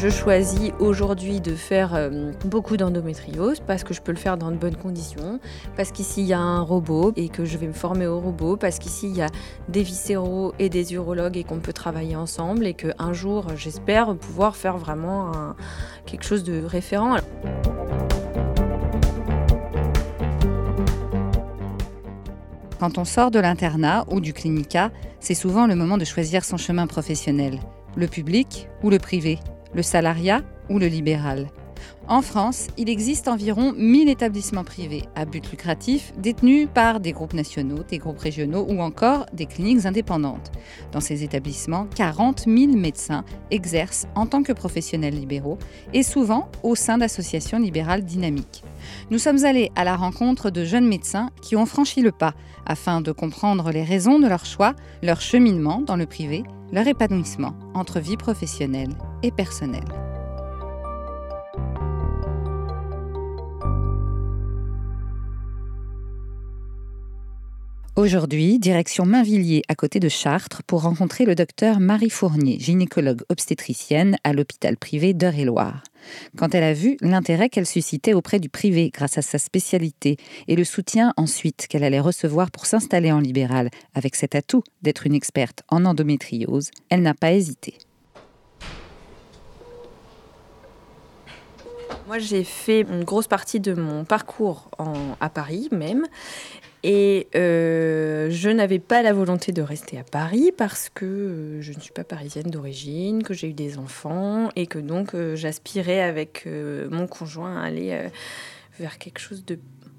Je choisis aujourd'hui de faire euh, beaucoup d'endométriose parce que je peux le faire dans de bonnes conditions, parce qu'ici il y a un robot et que je vais me former au robot, parce qu'ici il y a des viscéraux et des urologues et qu'on peut travailler ensemble et qu'un jour j'espère pouvoir faire vraiment quelque chose de référent. Quand on sort de l'internat ou du clinica, c'est souvent le moment de choisir son chemin professionnel, le public ou le privé le salariat ou le libéral. En France, il existe environ 1000 établissements privés à but lucratif détenus par des groupes nationaux, des groupes régionaux ou encore des cliniques indépendantes. Dans ces établissements, 40 000 médecins exercent en tant que professionnels libéraux et souvent au sein d'associations libérales dynamiques. Nous sommes allés à la rencontre de jeunes médecins qui ont franchi le pas afin de comprendre les raisons de leur choix, leur cheminement dans le privé, leur épanouissement entre vie professionnelle et personnelle. Aujourd'hui, direction Mainvilliers à côté de Chartres pour rencontrer le docteur Marie Fournier, gynécologue obstétricienne à l'hôpital privé d'Eure-et-Loire. Quand elle a vu l'intérêt qu'elle suscitait auprès du privé grâce à sa spécialité et le soutien ensuite qu'elle allait recevoir pour s'installer en libéral avec cet atout d'être une experte en endométriose, elle n'a pas hésité. Moi, j'ai fait une grosse partie de mon parcours à Paris même. Et euh, je n'avais pas la volonté de rester à Paris parce que euh, je ne suis pas parisienne d'origine, que j'ai eu des enfants et que donc euh, j'aspirais avec mon conjoint à aller vers quelque chose de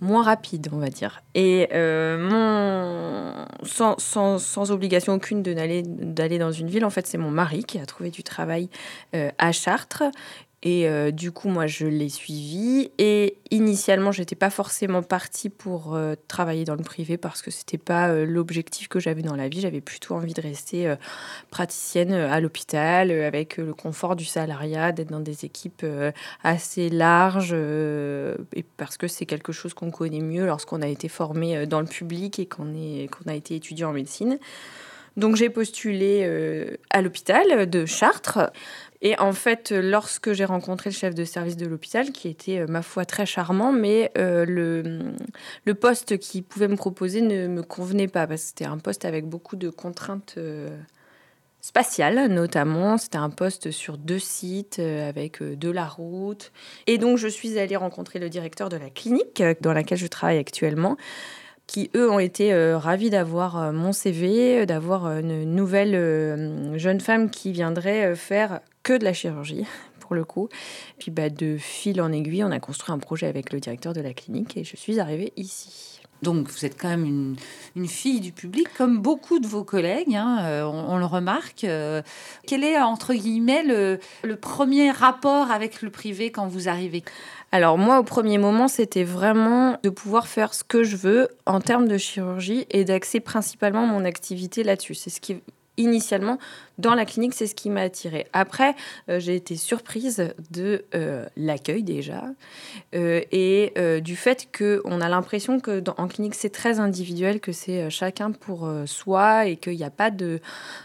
moins rapide, on va dire. Et mon... sans, sans, sans, obligation aucune d'aller dans une ville, en fait, c'est mon mari qui a trouvé du travail à Chartres et euh, du coup, moi, je l'ai suivi. Et initialement, j'étais pas forcément partie pour euh, travailler dans le privé parce que c'était pas euh, l'objectif que j'avais dans la vie. J'avais plutôt envie de rester praticienne à l'hôpital avec le confort du salariat, d'être dans des équipes assez larges. et parce que c'est quelque chose qu'on connaît mieux lorsqu'on a été formé dans le public et qu'on a été étudiant en médecine. Donc j'ai postulé à l'hôpital de Chartres et en fait, lorsque j'ai rencontré le chef de service de l'hôpital, qui était, euh, ma foi, très charmant, mais euh, le, poste qu'il pouvait me proposer ne me convenait pas, parce que c'était un poste avec beaucoup de contraintes euh, spatiales, notamment. C'était un poste sur deux sites, avec de la route. Et donc, je suis allée rencontrer le directeur de la clinique dans laquelle je travaille actuellement, qui eux ont été ravis d'avoir mon CV, d'avoir une nouvelle jeune femme qui viendrait faire que de la chirurgie pour le coup. Puis bah, de fil en aiguille, on a construit un projet avec le directeur de la clinique et je suis arrivée ici. Donc vous êtes quand même une, fille du public, comme beaucoup de vos collègues, hein, euh, on, le remarque. Euh, quel est, entre guillemets, le, le, premier rapport avec le privé quand vous arrivez? Alors moi, au premier moment, c'était vraiment de pouvoir faire ce que je veux en termes de chirurgie et d'axer principalement mon activité là-dessus. C'est ce qui initialement, dans la clinique, c'est ce qui m'a attirée. Après, euh, j'ai été surprise de euh, l'accueil déjà euh, et du fait qu'on a l'impression que dans, en clinique, c'est très individuel, que c'est chacun pour soi et qu'il n'y a pas de,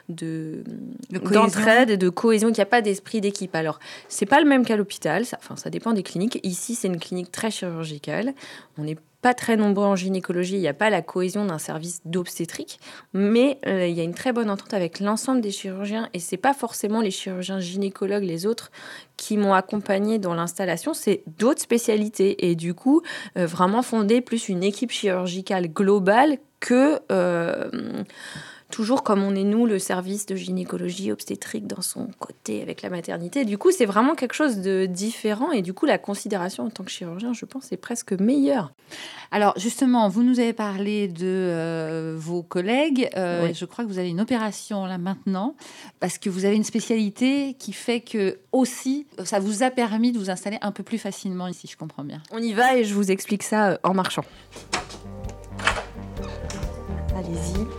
de, d'entraide et de cohésion, qu'il n'y a pas d'esprit d'équipe. Alors, c'est pas le même qu'à l'hôpital, ça, enfin, ça dépend des cliniques. Ici, c'est une clinique très chirurgicale. On est pas très nombreux en gynécologie, il n'y a pas la cohésion d'un service d'obstétrique, mais il y a une très bonne entente avec l'ensemble des chirurgiens et c'est pas forcément les chirurgiens gynécologues, les autres qui m'ont accompagné dans l'installation, c'est d'autres spécialités. Et du coup euh, vraiment fonder plus une équipe chirurgicale globale que euh, toujours comme on est nous, le service de gynécologie obstétrique dans son côté avec la maternité. Du coup, c'est vraiment quelque chose de différent et du coup, la considération en tant que chirurgien, je pense, est presque meilleure. Alors justement, vous nous avez parlé de euh, vos collègues. Euh, je crois que vous avez une opération là maintenant parce que vous avez une spécialité qui fait que aussi, ça vous a permis de vous installer un peu plus facilement ici, je comprends bien. On y va et je vous explique ça euh, en marchant. Allez-y.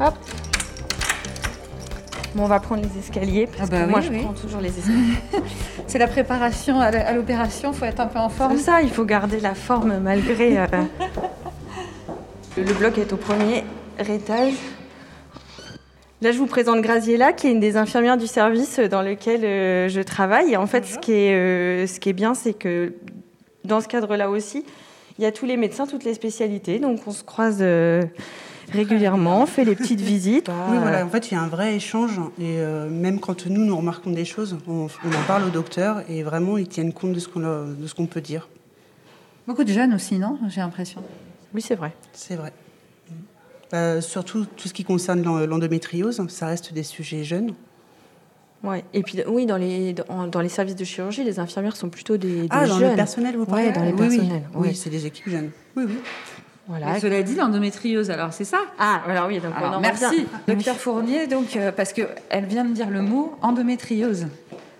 Hop. Bon, on va prendre les escaliers, parce Ah bah que moi oui, je prends toujours les escaliers. C'est la préparation à l'opération, faut être un peu en forme. Comme ça, il faut garder la forme malgré... euh, Le bloc est au premier étage. Là, je vous présente Graziella, qui est une des infirmières du service dans lequel euh, je travaille. Et en fait, ce qui est, euh, ce qui est bien, c'est que dans ce cadre-là aussi, il y a tous les médecins, toutes les spécialités. Donc, on se croise régulièrement, on fait les petites visites. Oui, voilà, en fait, il y a un vrai échange. Et euh, même quand nous, nous remarquons des choses, on, on en parle au docteur et vraiment, ils tiennent compte de ce qu'on leur- de ce qu'on peut dire. Beaucoup de jeunes aussi, non J'ai l'impression? Oui, c'est vrai. C'est vrai. Euh, surtout tout ce qui concerne l'en- l'endométriose, ça reste des sujets jeunes. Ouais. Et puis, oui, dans les, dans, dans les services de chirurgie, les infirmières sont plutôt des, des Ah, dans le personnel, vous Ouais, parlez? dans les Oui, oui. personnels, Oui, oui. c'est des équipes jeunes. Oui, oui. Voilà. Cela dit, l'endométriose, alors c'est ça? Ah, alors oui, donc on Alors, en merci, docteur Fournier, donc, euh, parce qu'elle vient de dire le mot endométriose.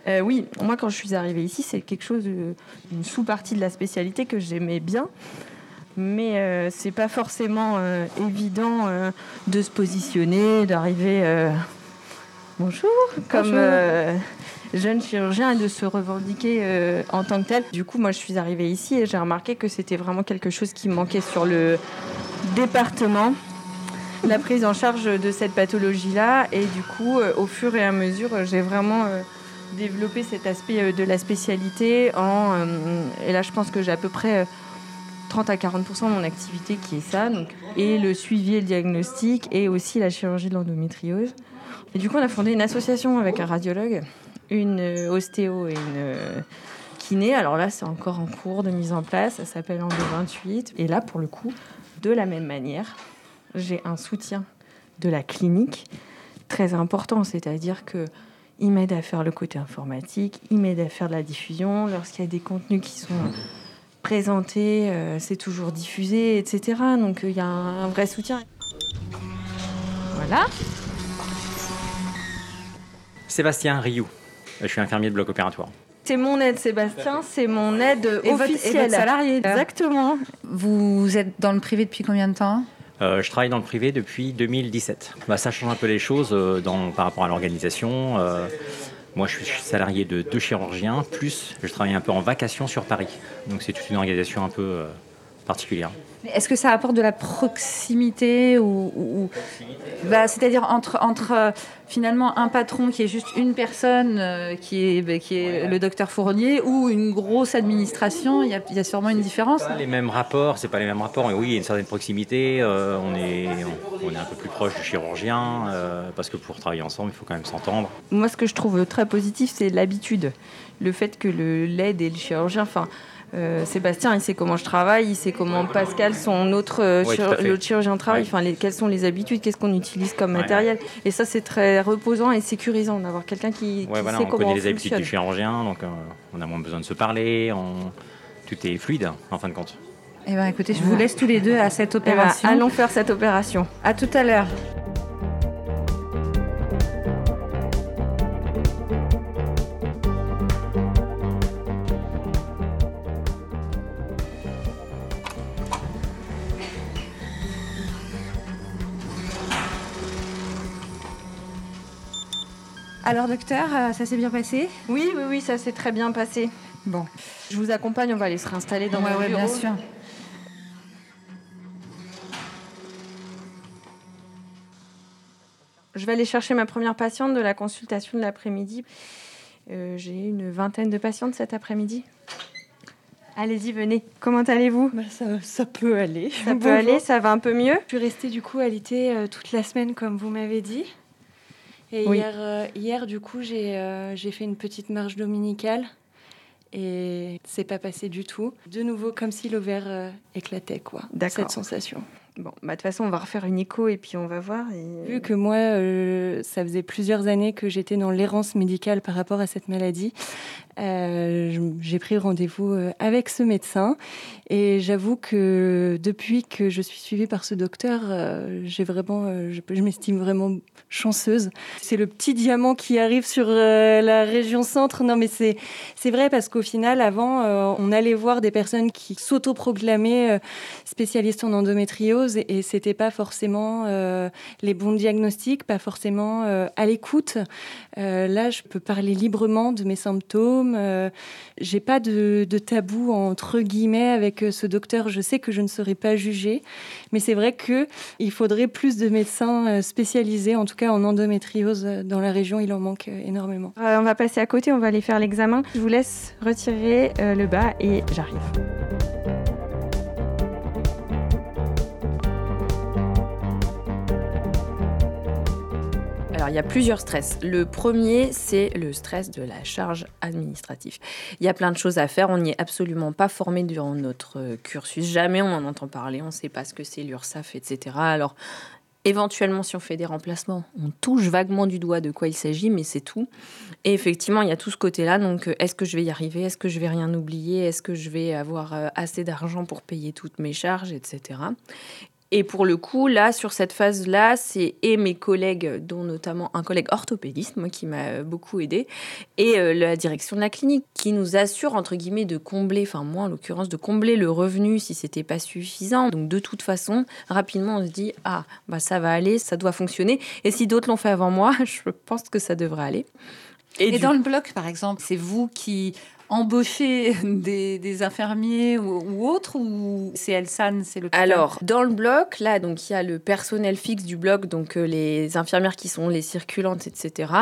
Euh, oui, moi quand je suis arrivée ici, c'est quelque chose, de- une sous-partie de la spécialité que j'aimais bien. Mais euh, c'est pas forcément euh, évident euh, de se positionner, d'arriver euh, bonjour comme Bonjour. Jeune chirurgien et de se revendiquer euh, en tant que tel. Du coup, moi je suis arrivée ici et j'ai remarqué que c'était vraiment quelque chose qui manquait sur le département la prise en charge de cette pathologie-là. Et du coup, euh, au fur et à mesure, j'ai vraiment euh, développé cet aspect de la spécialité. Et là, je pense que j'ai à peu près euh, 30 à 40% de mon activité qui est ça. Et le suivi et le diagnostic, et aussi la chirurgie de l'endométriose. Et du coup, on a fondé une association avec un radiologue, une euh, ostéo et une euh, kiné. Alors là, c'est encore en cours de mise en place. Ça s'appelle Endo 28. Et là, pour le coup, de la même manière, j'ai un soutien de la clinique très important, c'est-à-dire que il m'aide à faire le côté informatique, il m'aide à faire de la diffusion. Lorsqu'il y a des contenus qui sont présentés, euh, c'est toujours diffusé, etc. Donc il y a un, un vrai soutien. Voilà. Sébastien Rioux. Je suis infirmier de bloc opératoire. C'est mon aide, Sébastien, c'est mon aide Et votre- et officielle. votre salarié, Exactement. Vous êtes dans le privé depuis combien de temps Euh, je travaille dans le privé depuis 2017. Bah, ça change un peu les choses euh, dans, par rapport à l'organisation. Euh, moi, je suis salarié de deux chirurgiens, plus je travaille un peu en vacation sur Paris. Donc c'est toute une organisation un peu euh, particulière. Est-ce que ça apporte de la proximité ou, ou- ou- bah, c'est-à-dire entre, entre euh, finalement un patron qui est juste une personne euh, qui est, bah, qui est le docteur Fournier ou une grosse administration, il y a, il y a sûrement une différence. Pas les mêmes rapports, c'est pas les mêmes rapports, mais oui, il y a une certaine proximité. euh, on, est, on, on est un peu plus proche du chirurgien, euh, parce que pour travailler ensemble, il faut quand même s'entendre. Moi, ce que je trouve très positif, c'est l'habitude. Le fait que le l'aide et le chirurgien, enfin, euh, Sébastien, il sait comment je travaille, il sait comment Pascal, son autre euh, Ouais, chir- chirurgien travaille, Ouais. enfin, les- quelles sont les habitudes, qu'est-ce qu'on utilise comme Ouais. matériel. Et ça, c'est très reposant et sécurisant d'avoir quelqu'un qui, qui voilà, sait on comment connaît on les habitudes du chirurgien, donc euh, on a moins besoin de se parler, on- tout est fluide en fin de compte. Eh ben, écoutez, je vous laisse tous les deux à cette Eh ben, opération. allons faire cette opération. À tout à l'heure. Alors docteur, euh, ça s'est bien passé? Oui, oui, oui, ça s'est très bien passé. Bon, Je vous accompagne, on va aller se réinstaller dans ouais, mon ouais, bureau. bien sûr. Je vais aller chercher ma première patiente de la consultation de l'après-midi. Euh, J'ai une vingtaine de patientes cet après-midi. Allez-y, venez. Comment allez-vous? Bah, ça, ça peut aller. Ça peut aller, ça va un peu mieux? Je suis restée du coup alitée euh, toute la semaine comme vous m'avez dit. Et Oui. hier, euh, hier, du coup, j'ai euh, j'ai fait une petite marche dominicale et c'est pas passé du tout. De nouveau, comme si l'ovaire euh, éclatait, quoi. Cette sensation. Bon, bah, de toute façon, on va refaire une écho et puis on va voir. Vu que moi, euh, ça faisait plusieurs années que j'étais dans l'errance médicale par rapport à cette maladie, euh, j'ai pris rendez-vous euh, avec ce médecin. Et j'avoue que depuis que je suis suivie par ce docteur, j'ai vraiment, je, m'estime vraiment chanceuse. C'est le petit diamant qui arrive sur la région centre. Non, mais c'est c'est vrai parce qu'au final, avant, on allait voir des personnes qui s'autoproclamaient spécialistes en endométriose et, c'était pas forcément les bons diagnostics, pas forcément à l'écoute. là, je peux parler librement de mes symptômes. J'ai pas de, de, tabou entre guillemets avec ce docteur. Je sais que je ne serai pas jugée, mais c'est vrai que il faudrait plus de médecins spécialisés, en tout cas en endométriose dans la région. Il en manque énormément. on va passer à côté. On va aller faire l'examen. Je vous laisse retirer le bas et j'arrive. Alors, il y a plusieurs stress. Le premier, c'est le stress de la charge administrative. Il y a plein de choses à faire. On n'y est absolument pas formé durant notre cursus. Jamais on en entend parler. On ne sait pas ce que c'est l'URSAF, etc. Alors, Éventuellement, si on fait des remplacements, on touche vaguement du doigt de quoi il s'agit, mais c'est tout. Et effectivement, il y a tout ce côté-là. Donc, euh, est-ce que je vais y arriver? Est-ce que je vais rien oublier? Est-ce que je vais avoir euh, assez d'argent pour payer toutes mes charges, etc. Et pour le coup, là, sur cette phase-là, c'est et mes collègues, dont notamment un collègue orthopédiste, moi, qui m'a euh, beaucoup aidé, et euh, la direction de la clinique, qui nous assure, entre guillemets, de combler, enfin moi en l'occurrence, de combler le revenu si c'était pas suffisant. Donc de toute façon, rapidement, on se dit, ah, bah ça va aller, ça doit fonctionner. Et si d'autres l'ont fait avant moi, je pense que ça devrait aller. Et, dans le bloc, par exemple, c'est vous qui embaucher des, infirmiers ou, autres ou c'est Elsan, c'est le Alors, dans le bloc, là, donc il y a le personnel fixe du bloc, donc euh, les infirmières qui sont les circulantes, etc.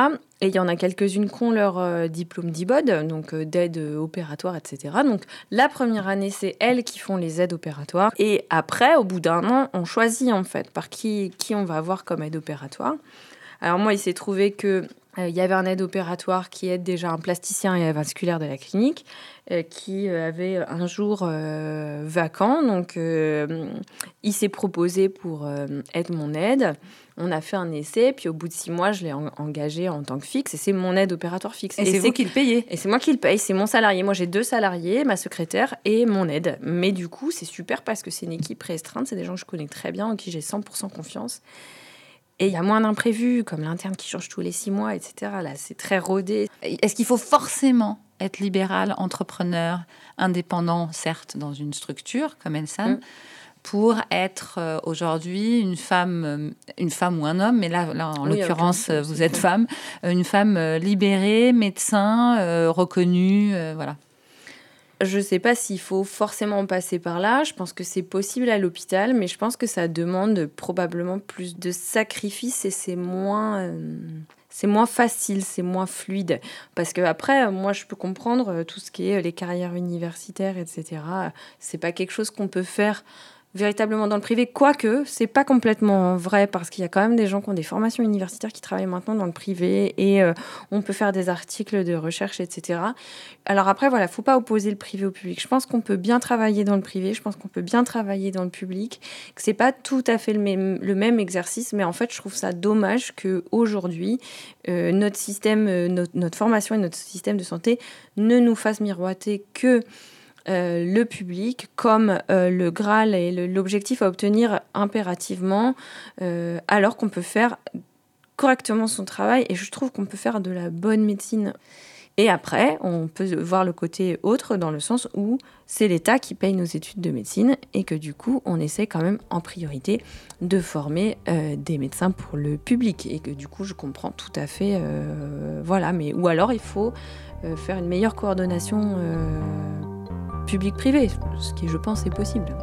Et il y en a quelques-unes qui ont leur euh, diplôme d'IBOD, donc euh, d'aide opératoire, etc. Donc la première année, c'est elles qui font les aides opératoires. Et après, au bout d'un an, on choisit en fait par qui, qui on va avoir comme aide opératoire. Alors moi, il s'est trouvé que euh, il y avait un aide opératoire qui aide déjà un plasticien et vasculaire de la clinique euh, qui euh, avait un jour vacant. Donc, il s'est proposé pour être mon aide. On a fait un essai, puis au bout de six mois, je l'ai engagé en tant que fixe, et c'est mon aide opératoire fixe. Et, c'est vous qui le payez Et c'est moi qui le paye, c'est mon salarié. Moi, j'ai deux salariés, ma secrétaire et mon aide. Mais du coup, c'est super parce que c'est une équipe restreinte, c'est des gens que je connais très bien, en qui j'ai 100% confiance. Et il y a moins d'imprévus, comme l'interne qui change tous les six mois, etc. Là, c'est très rodé. Est-ce qu'il faut forcément être libéral, entrepreneur, indépendant, certes, dans une structure comme Elsan, mm. pour être euh, aujourd'hui une femme, euh, une femme ou un homme, mais là, là en l'occurrence, vous êtes femme, une femme euh, libérée, médecin, reconnue, voilà. Je ne sais pas s'il faut forcément passer par là. Je pense que c'est possible à l'hôpital, mais je pense que ça demande probablement plus de sacrifices et c'est moins, euh, c'est moins facile, c'est moins fluide. Parce que après, moi, je peux comprendre euh, tout ce qui est les carrières universitaires, etc. C'est pas quelque chose qu'on peut faire véritablement dans le privé, quoique c'est pas complètement vrai parce qu'il y a quand même des gens qui ont des formations universitaires qui travaillent maintenant dans le privé et euh, on peut faire des articles de recherche, etc. Alors après, voilà, faut pas opposer le privé au public. Je pense qu'on peut bien travailler dans le privé, je pense qu'on peut bien travailler dans le public, que c'est pas tout à fait le même, exercice, mais en fait, je trouve ça dommage que aujourd'hui euh, notre système, euh, notre formation et notre système de santé ne nous fassent miroiter que euh, le public comme euh, le Graal et l'objectif à obtenir impérativement, euh, alors qu'on peut faire correctement son travail et je trouve qu'on peut faire de la bonne médecine. Et après, on peut voir le côté autre dans le sens où c'est l'État qui paye nos études de médecine et que du coup, on essaie quand même en priorité de former des médecins pour le public et que du coup, je comprends tout à fait, voilà. Mais ou alors, il faut faire une meilleure coordination public-privé, ce qui je pense est possible.